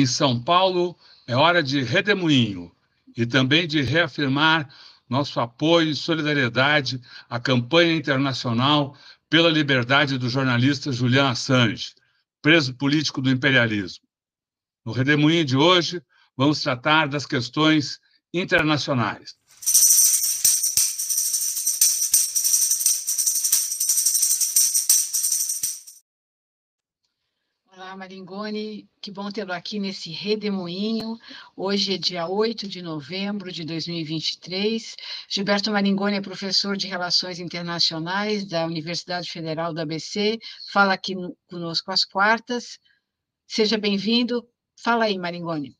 em São Paulo é hora de redemoinho e também de reafirmar nosso apoio e solidariedade à campanha internacional pela liberdade do jornalista Julian Assange, preso político do imperialismo. No Redemoinho de hoje, vamos tratar das questões internacionais. Maringoni, que bom tê-lo aqui nesse redemoinho. Hoje é dia 8 de novembro de 2023. Gilberto Maringoni é professor de Relações Internacionais da Universidade Federal da ABC, fala aqui conosco às quartas. Seja bem-vindo. Fala aí, Maringoni.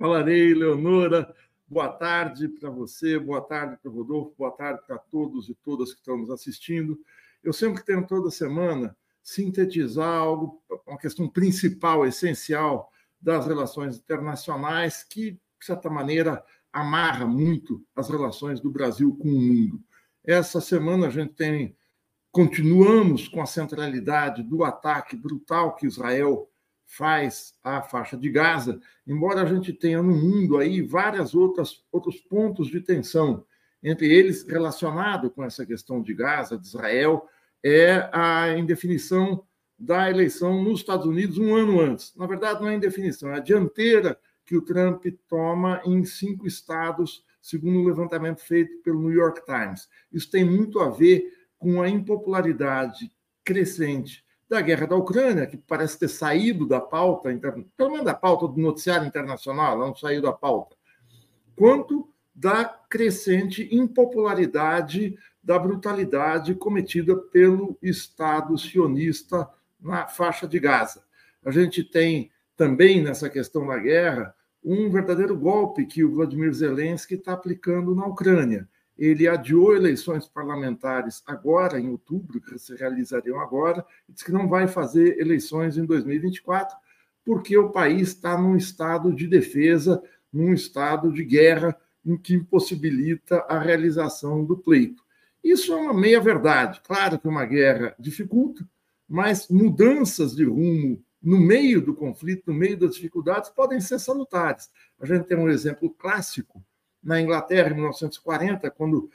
Falarei, Leonora. Boa tarde para você, boa tarde para o Rodolfo, boa tarde para todos e todas que estão nos assistindo. Eu sempre tenho toda semana sintetizar algo, uma questão principal, essencial das relações internacionais, que, de certa maneira, amarra muito as relações do Brasil com o mundo. Essa semana a gente tem continuamos com a centralidade do ataque brutal que Israel faz à faixa de Gaza, embora a gente tenha no mundo aí várias outras outros pontos de tensão, entre eles relacionado com essa questão de Gaza, de Israel, é a indefinição da eleição nos Estados Unidos um ano antes. Na verdade, não é indefinição, é a dianteira que o Trump toma em cinco estados, segundo o levantamento feito pelo New York Times. Isso tem muito a ver com a impopularidade crescente da guerra da Ucrânia, que parece ter saído da pauta, pelo menos da pauta do noticiário internacional, não saiu da pauta, quanto da crescente impopularidade da brutalidade cometida pelo Estado sionista na faixa de Gaza. A gente tem também nessa questão da guerra um verdadeiro golpe que o Vladimir Zelensky está aplicando na Ucrânia. Ele adiou eleições parlamentares agora, em outubro, que se realizariam agora, e disse que não vai fazer eleições em 2024, porque o país está num estado de defesa, num estado de guerra em que impossibilita a realização do pleito. Isso é uma meia-verdade. Claro que uma guerra dificulta, mas mudanças de rumo no meio do conflito, no meio das dificuldades, podem ser salutares. A gente tem um exemplo clássico na Inglaterra, em 1940, quando,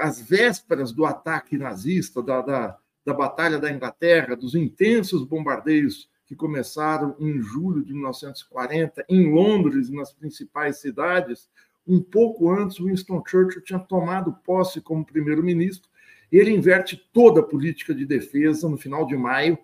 as vésperas do ataque nazista, da, da, da Batalha da Inglaterra, dos intensos bombardeios que começaram em julho de 1940, em Londres, nas principais cidades. Um pouco antes, Winston Churchill tinha tomado posse como primeiro-ministro. Ele inverte toda a política de defesa no final de maio,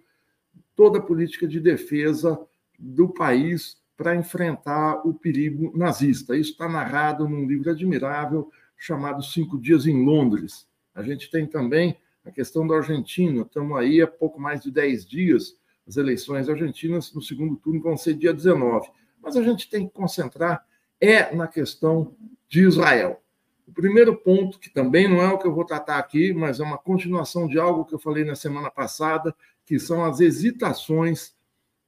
toda a política de defesa do país para enfrentar o perigo nazista. Isso está narrado num livro admirável chamado Cinco Dias em Londres. A gente tem também a questão da Argentina. Estamos aí há pouco mais de dez dias as eleições argentinas no segundo turno vão ser dia 19. Mas a gente tem que concentrar é na questão de Israel. O primeiro ponto, que também não é o que eu vou tratar aqui, mas é uma continuação de algo que eu falei na semana passada, que são as hesitações,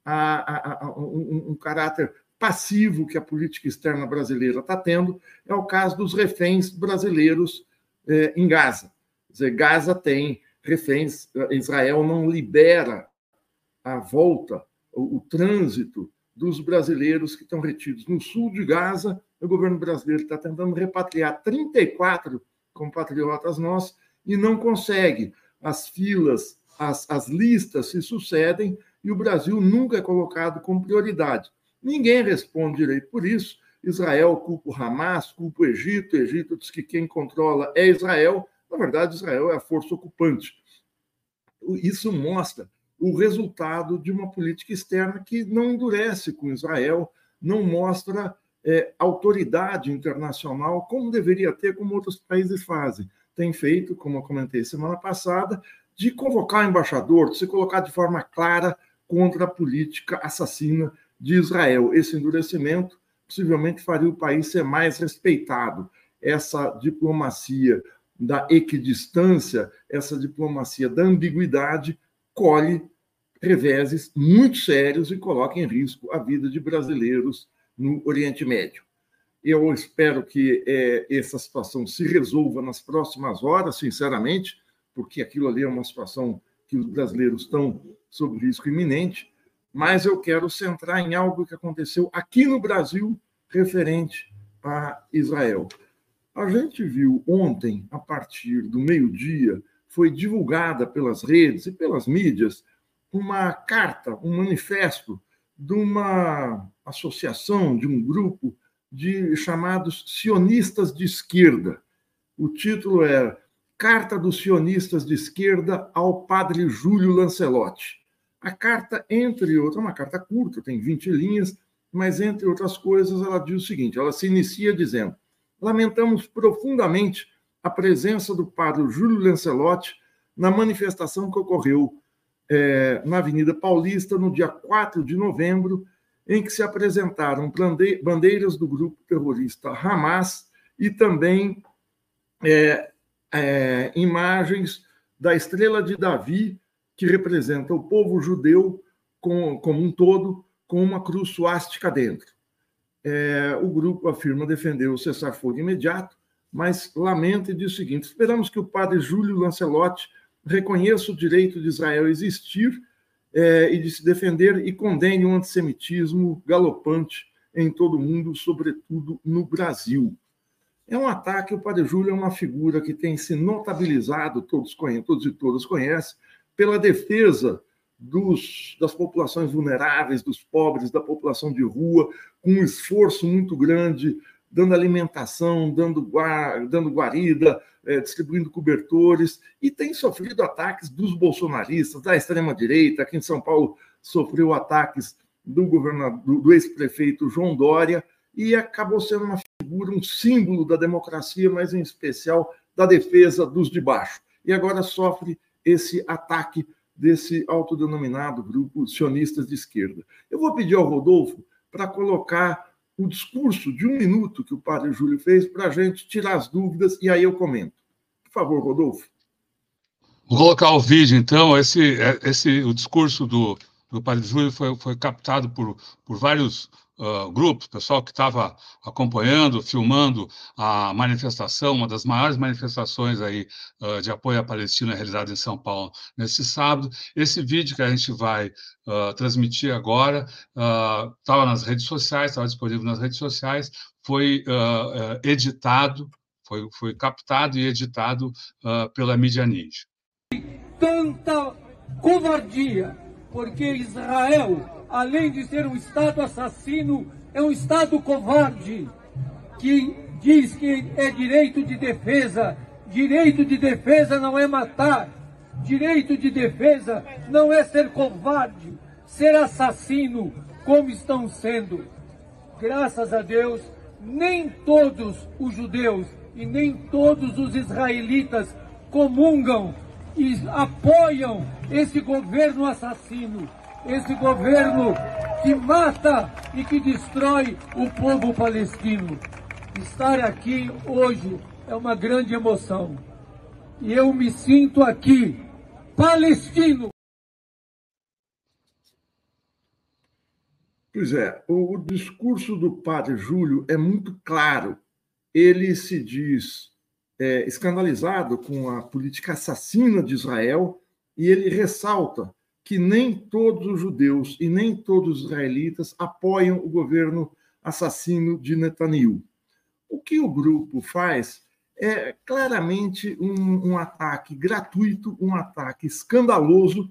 a, a, a um, um, caráter passivo que a política externa brasileira está tendo, é o caso dos reféns brasileiros eh, em Gaza. Quer dizer, Gaza tem reféns, Israel não libera a volta, o, o trânsito dos brasileiros que estão retidos no sul de Gaza. O governo brasileiro está tentando repatriar 34 compatriotas nossos e não consegue. As filas, as, as listas se sucedem e o Brasil nunca é colocado como prioridade. Ninguém responde direito por isso. Israel culpa o Hamas, culpa o Egito. O Egito diz que quem controla é Israel. Na verdade, Israel é a força ocupante. Isso mostra o resultado de uma política externa que não endurece com Israel, não mostra é, autoridade internacional como deveria ter, como outros países fazem. Tem feito, como eu comentei semana passada, de convocar o embaixador, de se colocar de forma clara contra a política assassina de Israel. Esse endurecimento possivelmente faria o país ser mais respeitado. Essa diplomacia da equidistância, essa diplomacia da ambiguidade, colhe reveses muito sérios e coloca em risco a vida de brasileiros no Oriente Médio. Eu espero que é, essa situação se resolva nas próximas horas, sinceramente, porque aquilo ali é uma situação que os brasileiros estão sob risco iminente, mas eu quero centrar em algo que aconteceu aqui no Brasil referente a Israel. A gente viu ontem, a partir do meio-dia, foi divulgada pelas redes e pelas mídias uma carta, um manifesto de uma associação, de um grupo de chamados sionistas de esquerda. O título era Carta dos sionistas de esquerda ao padre Júlio Lancelotti. A carta, entre outras, é uma carta curta, tem 20 linhas, mas, entre outras coisas, ela diz o seguinte: ela se inicia dizendo: Lamentamos profundamente a presença do padre Júlio Lancelotti na manifestação que ocorreu é, na Avenida Paulista no dia 4 de novembro, em que se apresentaram bandeiras do grupo terrorista Hamas e também é, é, imagens da estrela de Davi, que representa o povo judeu com, como um todo, com uma cruz suástica dentro. É, o grupo afirma defender o cessar-fogo imediato, mas lamenta e diz o seguinte: esperamos que o padre Júlio Lancelotti reconheça o direito de Israel existir é, e de se defender e condene o um antissemitismo galopante em todo o mundo, sobretudo no Brasil. É um ataque, o Padre Júlio é uma figura que tem se notabilizado, todos, conhecem, todos e todas conhecem, pela defesa dos, das populações vulneráveis, dos pobres, da população de rua, com um esforço muito grande, dando alimentação, dando, guar, dando guarida, é, distribuindo cobertores, e tem sofrido ataques dos bolsonaristas, da extrema-direita. Aqui em São Paulo sofreu ataques do, do, do ex-prefeito João Dória, e acabou sendo uma figura, um símbolo da democracia, mas em especial da defesa dos de baixo. E agora sofre esse ataque desse autodenominado grupo sionistas de esquerda. Eu vou pedir ao Rodolfo para colocar o discurso de um minuto que o padre Júlio fez para a gente tirar as dúvidas e aí eu comento. Por favor, Rodolfo. Vou colocar o vídeo, então. Esse, esse, o discurso do, do padre Júlio foi, foi captado por, por vários uh, grupos, pessoal que estava acompanhando, filmando a manifestação, uma das maiores manifestações aí uh, de apoio à Palestina realizada em São Paulo nesse sábado. Esse vídeo que a gente vai uh, transmitir agora estava nas redes sociais, estava disponível nas redes sociais, foi editado, foi, foi captado e editado pela mídia Ninja. Tanta covardia, porque Israel além de ser um Estado assassino, é um Estado covarde, que diz que é direito de defesa. Direito de defesa não é matar. Direito de defesa não é ser covarde, ser assassino, como estão sendo. Graças a Deus, nem todos os judeus e nem todos os israelitas comungam e apoiam esse governo assassino esse governo que mata e que destrói o povo palestino. Estar aqui hoje é uma grande emoção. E eu me sinto aqui, palestino. Pois é, o discurso do padre Júlio é muito claro. Ele se diz é, escandalizado com a política assassina de Israel e ele ressalta que nem todos os judeus e nem todos os israelitas apoiam o governo assassino de Netanyahu. O que o grupo faz é claramente um, um ataque gratuito, um ataque escandaloso,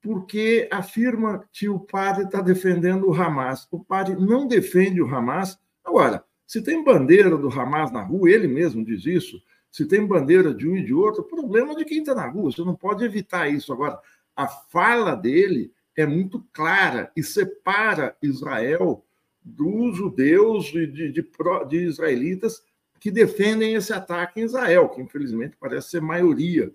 porque afirma que o padre está defendendo o Hamas. O padre não defende o Hamas. Agora, se tem bandeira do Hamas na rua, ele mesmo diz isso, se tem bandeira de um e de outro, problema de quem está na rua, você não pode evitar isso. Agora, a fala dele é muito clara e separa Israel dos judeus de, de, de, de, israelitas que defendem esse ataque em Israel, que infelizmente parece ser maioria.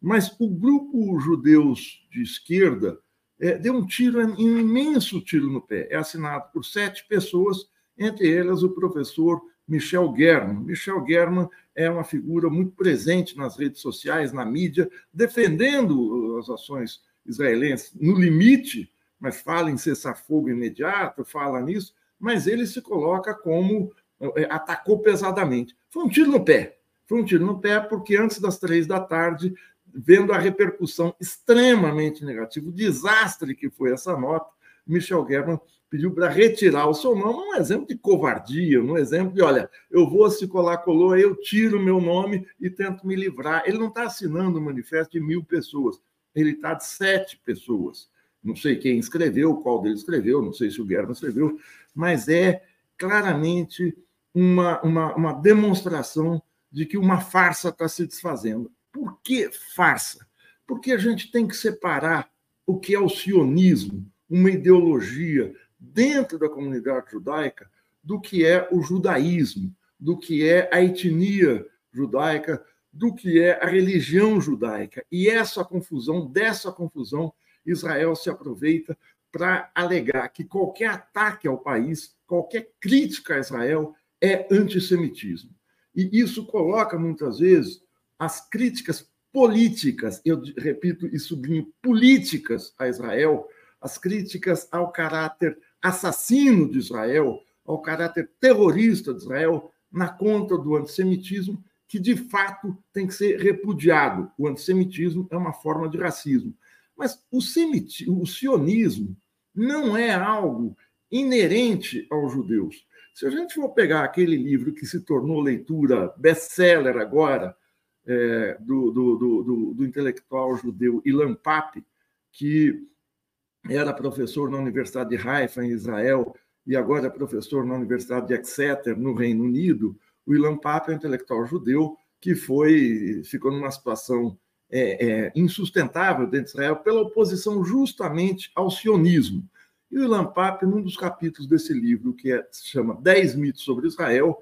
Mas o grupo judeus de esquerda é, deu um tiro, um imenso tiro no pé. É assinado por sete pessoas, entre elas o professor Michel German. Michel German é uma figura muito presente nas redes sociais, na mídia, defendendo as ações israelenses no limite, mas fala em cessar-fogo imediato, fala nisso, mas ele se coloca como é, atacou pesadamente. Foi um tiro no pé. Foi um tiro no pé porque antes das três da tarde, vendo a repercussão extremamente negativa, o desastre que foi essa nota, Michel German pediu para retirar o seu nome, um exemplo de covardia, um exemplo de, olha, eu vou se colar colou, eu tiro o meu nome e tento me livrar. Ele não está assinando um manifesto de mil pessoas, ele está de sete pessoas. Não sei quem escreveu, qual deles escreveu, não sei se o German escreveu, mas é claramente uma, uma, uma demonstração de que uma farsa está se desfazendo. Por que farsa? Porque a gente tem que separar o que é o sionismo, uma ideologia dentro da comunidade judaica, do que é o judaísmo, do que é a etnia judaica, do que é a religião judaica. E essa confusão, dessa confusão, Israel se aproveita para alegar que qualquer ataque ao país, qualquer crítica a Israel é antissemitismo. E isso coloca, muitas vezes, as críticas políticas, eu repito e sublinho, políticas a Israel, as críticas ao caráter assassino de Israel, ao caráter terrorista de Israel, na conta do antissemitismo, que de fato tem que ser repudiado. O antissemitismo é uma forma de racismo. Mas o, o sionismo não é algo inerente aos judeus. Se a gente for pegar aquele livro que se tornou leitura best-seller agora, é, do, do, do, do, intelectual judeu Ilan Pape, que era professor na Universidade de Haifa, em Israel, e agora é professor na Universidade de Exeter, no Reino Unido. O Ilan Pape é um intelectual judeu que foi ficou numa situação é, é, insustentável dentro de Israel pela oposição justamente ao sionismo. E o Ilan Pape, num dos capítulos desse livro, que é, se chama Dez mitos sobre Israel,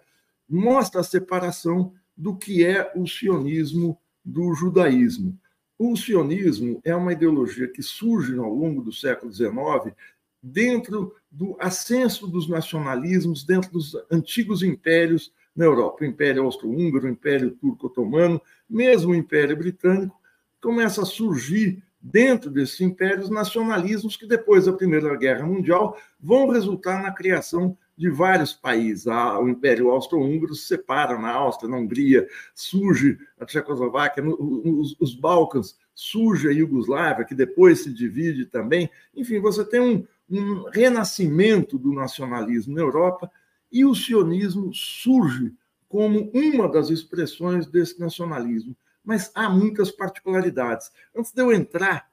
mostra a separação do que é o sionismo do judaísmo. O sionismo é uma ideologia que surge ao longo do século XIX dentro do ascenso dos nacionalismos, dentro dos antigos impérios na Europa, o Império Austro-Húngaro, o Império Turco-Otomano, mesmo o Império Britânico, começa a surgir dentro desses impérios nacionalismos que depois da Primeira Guerra Mundial vão resultar na criação de vários países. O Império Austro-Húngaro se separa na Áustria, na Hungria, surge a Tchecoslováquia, nos, os Balcãs, surge a Iugoslávia, que depois se divide também. Enfim, você tem um, um renascimento do nacionalismo na Europa e o sionismo surge como uma das expressões desse nacionalismo. Mas há muitas particularidades. Antes de eu entrar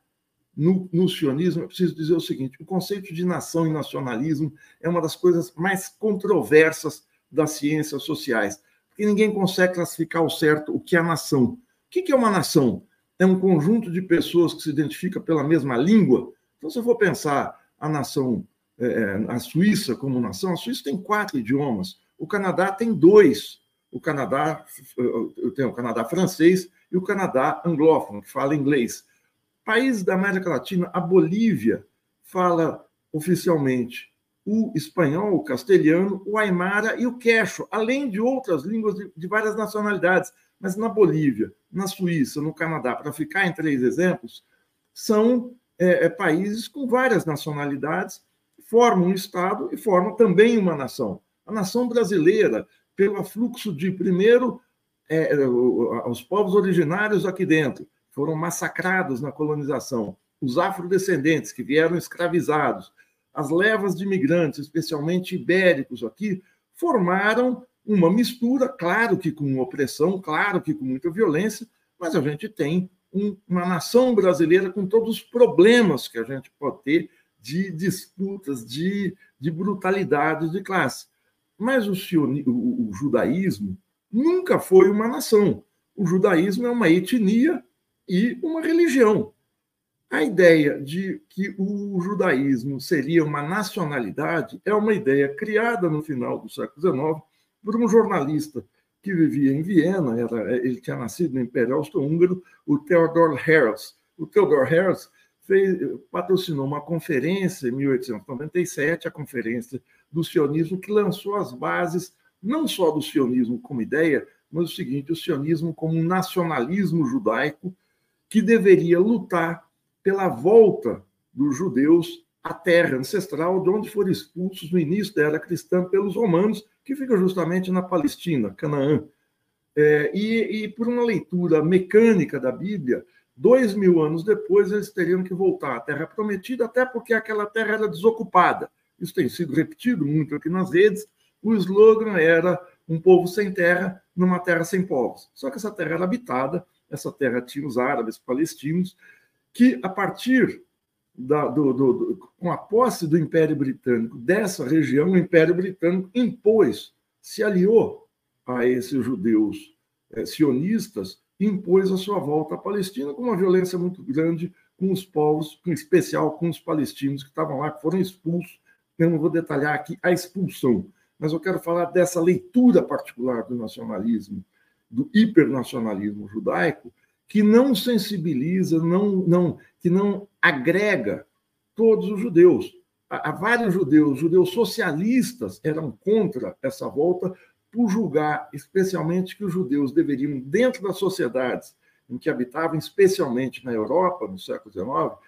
no, no sionismo, eu preciso dizer o seguinte: o conceito de nação e nacionalismo é uma das coisas mais controversas das ciências sociais, porque ninguém consegue classificar o certo o que é nação. O que é uma nação? É um conjunto de pessoas que se identifica pela mesma língua. Então, se eu for pensar a nação, é, é a Suíça como nação, a Suíça tem quatro idiomas, o Canadá tem dois. O Canadá, eu tenho o Canadá francês e o Canadá anglófono, que fala inglês. Países da América Latina, a Bolívia fala oficialmente o espanhol, o castelhano, o aimara e o quechua, além de outras línguas de, de várias nacionalidades. Mas na Bolívia, na Suíça, no Canadá, para ficar em três exemplos, são é, é, países com várias nacionalidades, formam um Estado e formam também uma nação. A nação brasileira, pelo fluxo de, primeiro, é, os povos originários aqui dentro, foram massacrados na colonização, os afrodescendentes que vieram escravizados, as levas de imigrantes, especialmente ibéricos aqui, formaram uma mistura, claro que com opressão, claro que com muita violência, mas a gente tem um, uma nação brasileira com todos os problemas que a gente pode ter de disputas, de, de brutalidade de classe. Mas o, o, o judaísmo nunca foi uma nação. O judaísmo é uma etnia e uma religião. A ideia de que o judaísmo seria uma nacionalidade é uma ideia criada no final do século XIX por um jornalista que vivia em Viena, era, ele tinha nascido no Império Austro-Húngaro, o Theodor Herzl. O Theodor Herzl fez, patrocinou uma conferência em 1897, a Conferência do Sionismo, que lançou as bases não só do sionismo como ideia, mas o seguinte: o sionismo como um nacionalismo judaico que deveria lutar pela volta dos judeus à terra ancestral, de onde foram expulsos no início da era cristã pelos romanos, que fica justamente na Palestina, Canaã. É, e, e, por uma leitura mecânica da Bíblia, dois mil anos depois, eles teriam que voltar à Terra Prometida, até porque aquela terra era desocupada. Isso tem sido repetido muito aqui nas redes. O slogan era um povo sem terra numa terra sem povos. Só que essa terra era habitada, essa terra tinha os árabes palestinos, que a partir da, do, do, do, com a posse do Império Britânico dessa região, o Império Britânico impôs, se aliou a esses judeus é, sionistas, impôs a sua volta à Palestina com uma violência muito grande com os povos, em especial com os palestinos que estavam lá, que foram expulsos. Eu não vou detalhar aqui a expulsão, mas eu quero falar dessa leitura particular do nacionalismo, do hipernacionalismo judaico, que não sensibiliza, não, não, que não agrega todos os judeus. Há vários judeus, judeus socialistas eram contra essa volta por julgar, especialmente, que os judeus deveriam, dentro das sociedades em que habitavam, especialmente na Europa, no século XIX,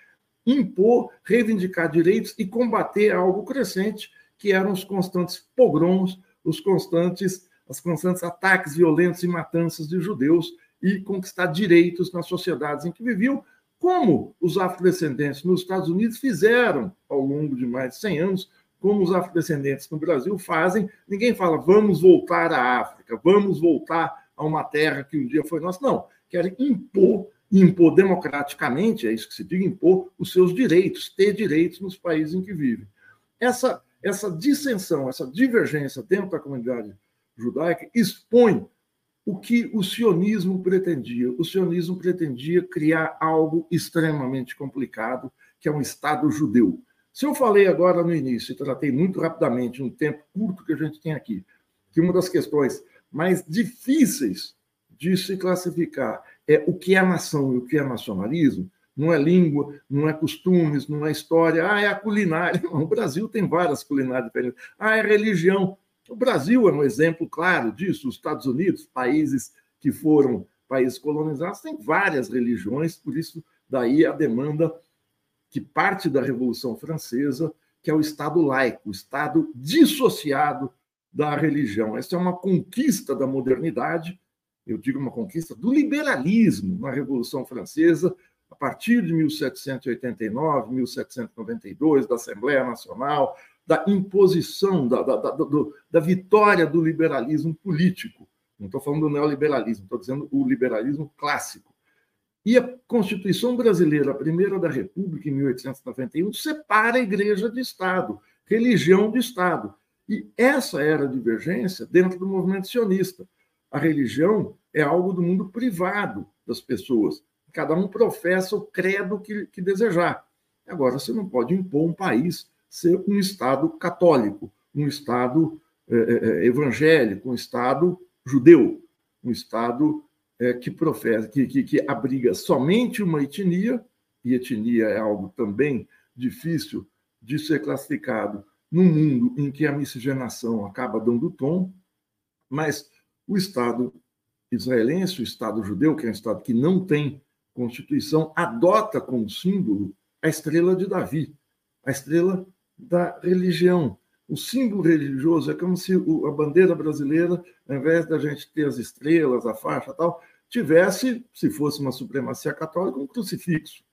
impor, reivindicar direitos e combater algo crescente, que eram os constantes pogroms, os constantes, as constantes ataques violentos e matanças de judeus e conquistar direitos nas sociedades em que viviam, como os afrodescendentes nos Estados Unidos fizeram ao longo de mais de 100 anos, como os afrodescendentes no Brasil fazem. Ninguém fala, vamos voltar à África, vamos voltar a uma terra que um dia foi nossa. Não, querem impor, impor democraticamente, é isso que se diz, impor os seus direitos, ter direitos nos países em que vivem. Essa, essa dissensão, essa divergência dentro da comunidade judaica expõe o que o sionismo pretendia. O sionismo pretendia criar algo extremamente complicado, que é um Estado judeu. Se eu falei agora no início, e tratei muito rapidamente, um tempo curto que a gente tem aqui, que uma das questões mais difíceis de se classificar é o que é nação e o que é nacionalismo, não é língua, não é costumes, não é história, ah, é a culinária. O Brasil tem várias culinárias diferentes. Ah, é religião. O Brasil é um exemplo claro disso. Os Estados Unidos, países que foram países colonizados, têm várias religiões, por isso daí a demanda que parte da Revolução Francesa, que é o Estado laico, o Estado dissociado da religião. Essa é uma conquista da modernidade, eu digo uma conquista do liberalismo na Revolução Francesa, a partir de 1789, 1792, da Assembleia Nacional, da imposição, da, da, da, do, da vitória do liberalismo político. Não estou falando do neoliberalismo, estou dizendo o liberalismo clássico. E a Constituição Brasileira, a primeira da República, em 1891, separa a igreja de Estado, religião de Estado. E essa era a divergência dentro do movimento sionista. A religião é algo do mundo privado das pessoas. Cada um professa o credo que, que desejar. Agora, você não pode impor um país ser um Estado católico, um Estado é, é, evangélico, um Estado judeu, um Estado é, que professa, que, que, que abriga somente uma etnia, e etnia é algo também difícil de ser classificado num mundo em que a miscigenação acaba dando tom, mas o Estado israelense, o Estado judeu, que é um Estado que não tem Constituição, adota como símbolo a estrela de Davi, a estrela da religião. O símbolo religioso é como se a bandeira brasileira, ao invés da gente ter as estrelas, a faixa tal, tivesse, se fosse uma supremacia católica, um crucifixo.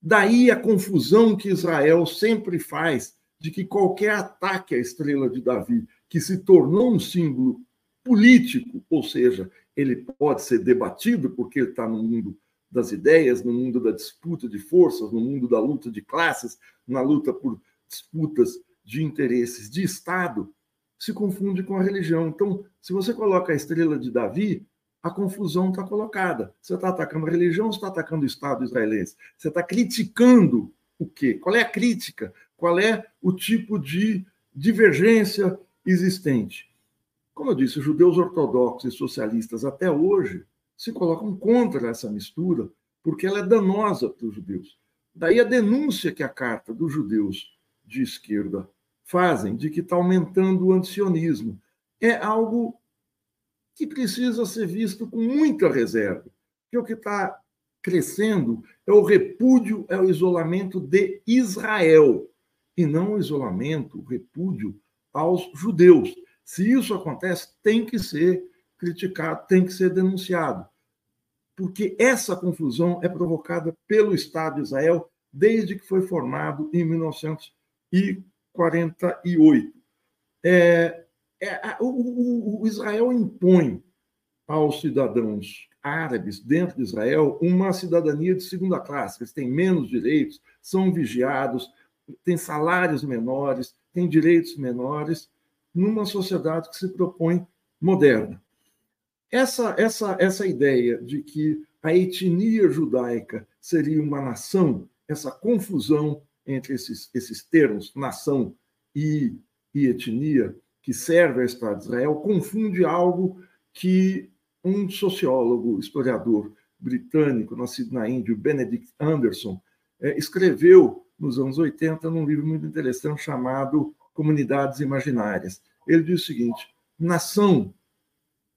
Daí a confusão que Israel sempre faz de que qualquer ataque à estrela de Davi, que se tornou um símbolo político, ou seja, ele pode ser debatido porque ele está no mundo das ideias, no mundo da disputa de forças, no mundo da luta de classes, na luta por disputas de interesses de Estado, se confunde com a religião. Então, se você coloca a estrela de Davi, a confusão está colocada. Você está atacando a religião ou está atacando o Estado israelense? Você está criticando o quê? Qual é a crítica? Qual é o tipo de divergência existente? Como eu disse, os judeus ortodoxos e socialistas até hoje se colocam contra essa mistura porque ela é danosa para os judeus. Daí a denúncia que a carta dos judeus de esquerda fazem de que está aumentando o antisionismo. É algo que precisa ser visto com muita reserva, porque o que está crescendo é o repúdio, é o isolamento de Israel, e não o isolamento, o repúdio aos judeus. Se isso acontece, tem que ser criticado, tem que ser denunciado. porque essa confusão é provocada pelo Estado de Israel desde que foi formado em 1948. É, é, o, o, o Israel impõe aos cidadãos árabes dentro de Israel uma cidadania de segunda classe. Eles têm menos direitos, são vigiados, têm salários menores, têm direitos menores, numa sociedade que se propõe moderna. Essa, essa, essa ideia de que a etnia judaica seria uma nação, essa confusão entre esses, esses termos, nação e, e etnia, que serve ao Estado de Israel, confunde algo que um sociólogo, historiador britânico, nascido na Índia, Benedict Anderson, é, escreveu nos anos 80 num livro muito interessante chamado Comunidades Imaginárias. Ele diz o seguinte: nação,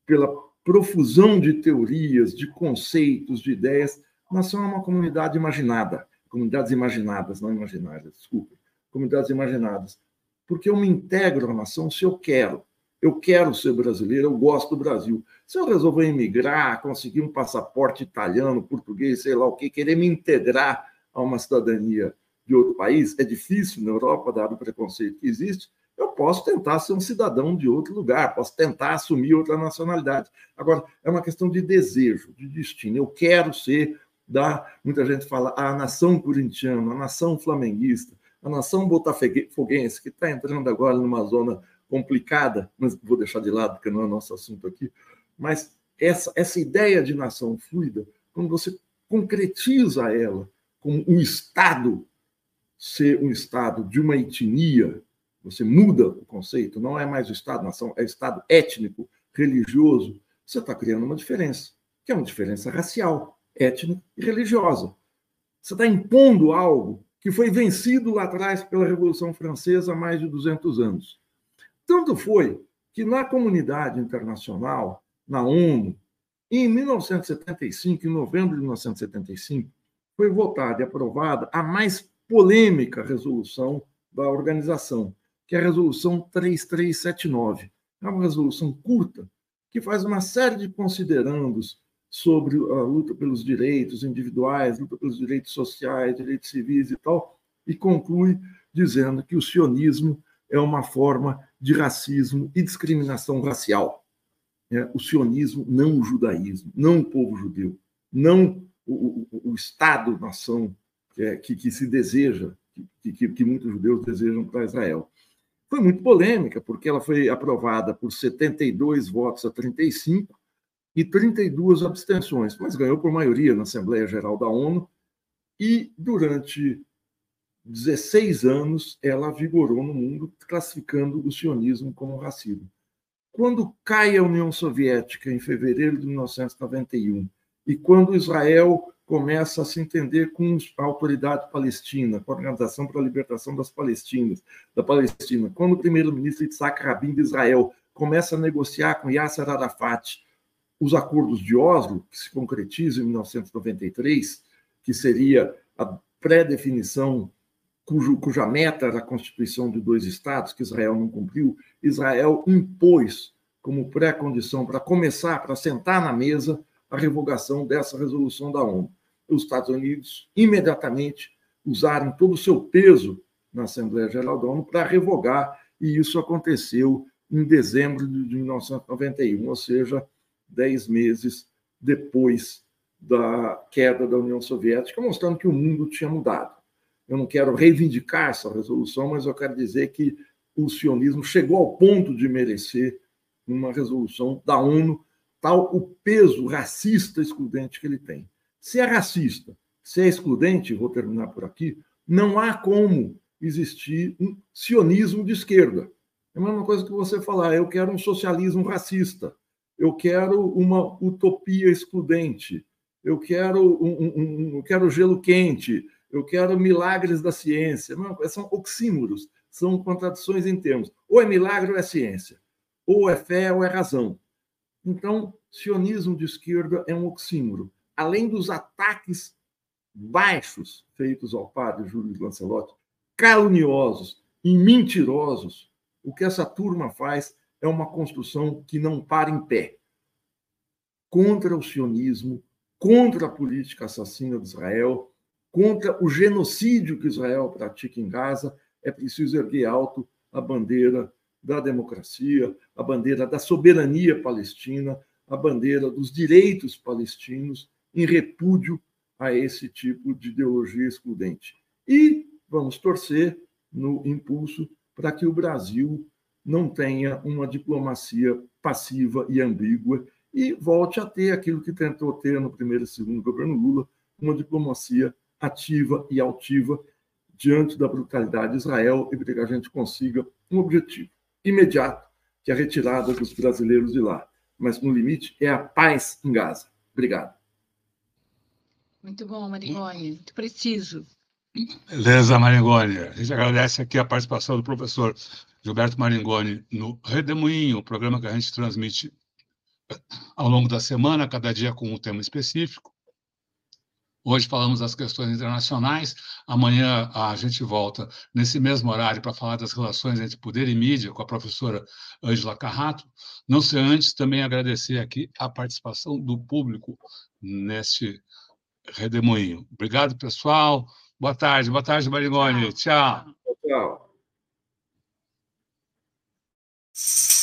pela profusão de teorias, de conceitos, de ideias, nação é uma comunidade imaginada, comunidades imaginadas, não imaginárias, desculpa, comunidades imaginadas. Porque eu me integro à nação se eu quero. Eu quero ser brasileiro, eu gosto do Brasil. Se eu resolver emigrar, conseguir um passaporte italiano, português, sei lá o que, querer me integrar a uma cidadania de outro país, é difícil na Europa, dado o preconceito que existe, eu posso tentar ser um cidadão de outro lugar, posso tentar assumir outra nacionalidade. Agora, é uma questão de desejo, de destino. Eu quero ser da. Muita gente fala a nação corintiana, a nação flamenguista, a nação botafoguense, que está entrando agora numa zona complicada, mas vou deixar de lado, porque não é nosso assunto aqui. Mas essa, essa ideia de nação fluida, quando você concretiza ela como um Estado ser um Estado de uma etnia, você muda o conceito, não é mais o Estado-nação, é Estado étnico, religioso, você está criando uma diferença, que é uma diferença racial, étnica e religiosa. Você está impondo algo que foi vencido lá atrás pela Revolução Francesa há mais de 200 anos. Tanto foi que na comunidade internacional, na ONU, em 1975, em novembro de 1975, foi votada e aprovada a mais polêmica resolução da organização, que é a resolução 3379. É uma resolução curta que faz uma série de considerandos sobre a luta pelos direitos individuais, luta pelos direitos sociais, direitos civis e tal, e conclui dizendo que o sionismo é uma forma de racismo e discriminação racial. É, o sionismo, não o judaísmo, não o povo judeu, não o, o, o Estado-nação que, que, que, se deseja, que, que, que muitos judeus desejam para Israel. Foi muito polêmica, porque ela foi aprovada por 72 votos a 35 e 32 abstenções, mas ganhou por maioria na Assembleia Geral da ONU. E durante 16 anos, ela vigorou no mundo, classificando o sionismo como racismo. Quando cai a União Soviética, em fevereiro de 1991, e quando Israel começa a se entender com a autoridade palestina, com a Organização para a Libertação das Palestinas, da Palestina, quando o primeiro-ministro Yitzhak Rabin de Israel começa a negociar com Yasser Arafat os acordos de Oslo, que se concretizam em 1993, que seria a pré-definição cujo, cuja meta era a constituição de dois estados, que Israel não cumpriu, Israel impôs como pré-condição para começar, para sentar na mesa, a revogação dessa resolução da ONU. Os Estados Unidos imediatamente usaram todo o seu peso na Assembleia Geral da ONU para revogar, e isso aconteceu em dezembro de 1991, ou seja, dez meses depois da queda da União Soviética, mostrando que o mundo tinha mudado. Eu não quero reivindicar essa resolução, mas eu quero dizer que o sionismo chegou ao ponto de merecer uma resolução da ONU, tal o peso racista excludente que ele tem. Se é racista, se é excludente, vou terminar por aqui, não há como existir um sionismo de esquerda. É a mesma coisa que você falar, eu quero um socialismo racista, eu quero uma utopia excludente, eu quero um, um, um quero gelo quente, eu quero milagres da ciência. Não, são oxímoros, são contradições em termos. Ou é milagre ou é ciência, ou é fé ou é razão. Então, sionismo de esquerda é um oxímoro. Além dos ataques baixos feitos ao padre Júlio Lancelotti, caluniosos e mentirosos, o que essa turma faz é uma construção que não para em pé contra o sionismo, contra a política assassina de Israel, contra o genocídio que Israel pratica em Gaza, é preciso erguer alto a bandeira da democracia, a bandeira da soberania palestina, a bandeira dos direitos palestinos em repúdio a esse tipo de ideologia excludente. E vamos torcer no impulso para que o Brasil não tenha uma diplomacia passiva e ambígua e volte a ter aquilo que tentou ter no primeiro e segundo governo Lula, uma diplomacia ativa e altiva diante da brutalidade de Israel e para que a gente consiga um objetivo imediato, que é a retirada dos brasileiros de lá. Mas, no limite, é a paz em Gaza. Obrigado. Muito bom, Marigoni. Muito preciso. Beleza, Maringoni. A gente agradece aqui a participação do professor Gilberto Maringoni no Redemoinho, o programa que a gente transmite ao longo da semana, cada dia com um tema específico. Hoje falamos das questões internacionais, amanhã a gente volta nesse mesmo horário para falar das relações entre poder e mídia com a professora Ângela Carrato. Não sei antes também agradecer aqui a participação do público neste redemoinho. Obrigado, pessoal. Boa tarde, boa tarde, Marigoni. Tchau. Tchau. Thank you.